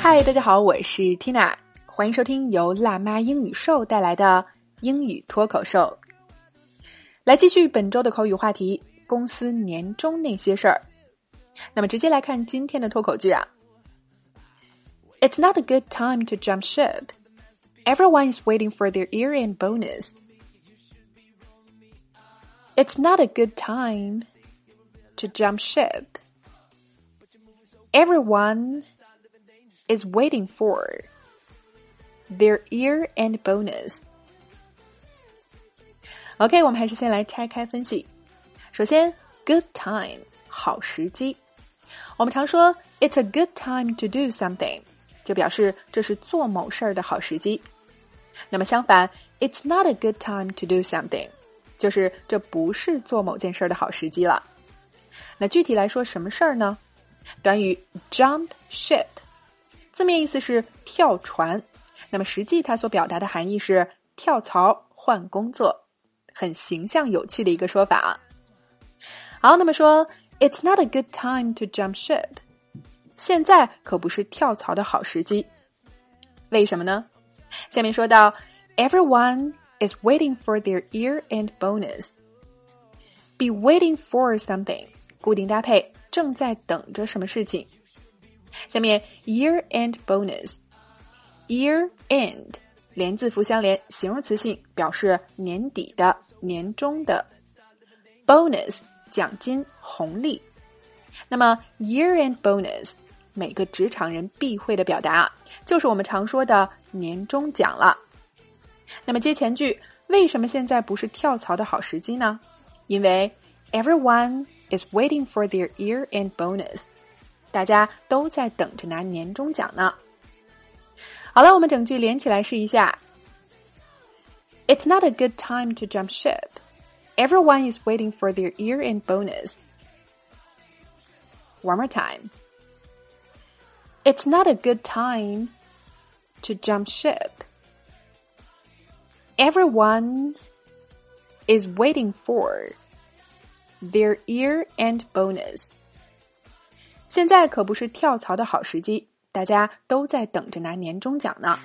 嗨，大家好，我是 Tina，欢迎收听由辣妈英语秀带来的英语脱口秀。来继续本周的口语话题：公司年终那些事儿。那么直接来看今天的脱口剧啊。It's not a good time to jump ship. Everyone is waiting for their year-end bonus. It's not a good time to jump ship. Everyone is waiting for their year-end bonus. OK，我们还是先来拆开分析。首先，good time 好时机。我们常说 "It's a good time to do something"，就表示这是做某事儿的好时机。那么相反，"It's not a good time to do something"，就是这不是做某件事儿的好时机了。那具体来说，什么事儿呢？短语 jump ship， 字面意思是跳船，那么实际它所表达的含义是跳槽换工作，很形象有趣的一个说法。好，那么说 It's not a good time to jump ship，现在可不是跳槽的好时机，为什么呢？下面说到 Everyone is waiting for their ear and bonus，be waiting for something，固定搭配。正在等着什么事情？下面 year end bonus，year end 连字符相连，形容词性，表示年底的、年终的 bonus 奖金红利。那么 year end bonus 每个职场人必会的表达，就是我们常说的年终奖了。那么接前句，为什么现在不是跳槽的好时机呢？因为 everyone。is waiting for their year-end bonus，大家都在等着拿年终奖呢。好了，我们整句连起来试一下。It's not a good time to jump ship. Everyone is waiting for their year-end bonus. One more time. It's not a good time to jump ship. Everyone is waiting for their year end bonus。 现在可不是跳槽的好时机，大家都在等着拿年终奖呢。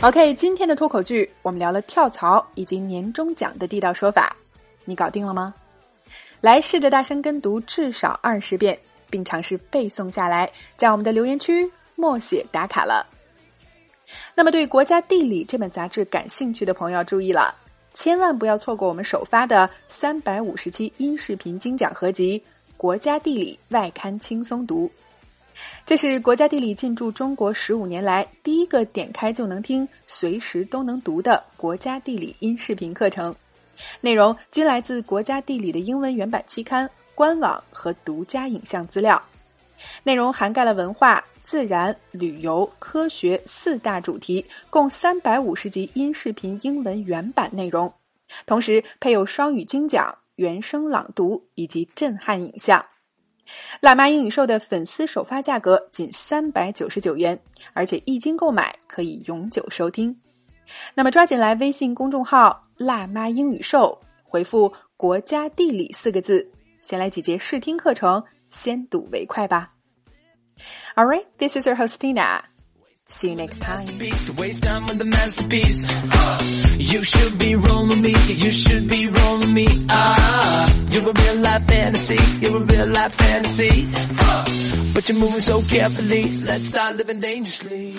OK，今天的脱口剧我们聊了跳槽以及年终奖的地道说法，你搞定了吗？来试着大声跟读至少二十遍，并尝试背诵下来，在我们的留言区默写打卡了。那么，对《国家地理》这本杂志感兴趣的朋友注意了，千万不要错过我们首发的三百五十期音视频精讲合集《国家地理外刊轻松读》。这是《国家地理》进驻中国十五年来第一个点开就能听、随时都能读的国家地理音视频课程，内容均来自《国家地理》的英文原版期刊、官网和独家影像资料，内容涵盖了文化。自然、旅游、科学四大主题，共三百五十集音视频英文原版内容，同时配有双语精讲、原声朗读以及震撼影像。辣妈英语秀的粉丝首发价格仅三百九十九元，而且一经购买可以永久收听。那么抓紧来微信公众号“辣妈英语秀”，回复“国家地理”四个字，先来几节试听课程，先睹为快吧。All right, this is your host Tina. See you next time. Waste time with the masterpiece. You should be rolling me. You should be rolling me. Ah, you're a real life fantasy. You're a real life fantasy. But you're moving so carefully. Let's start living dangerously.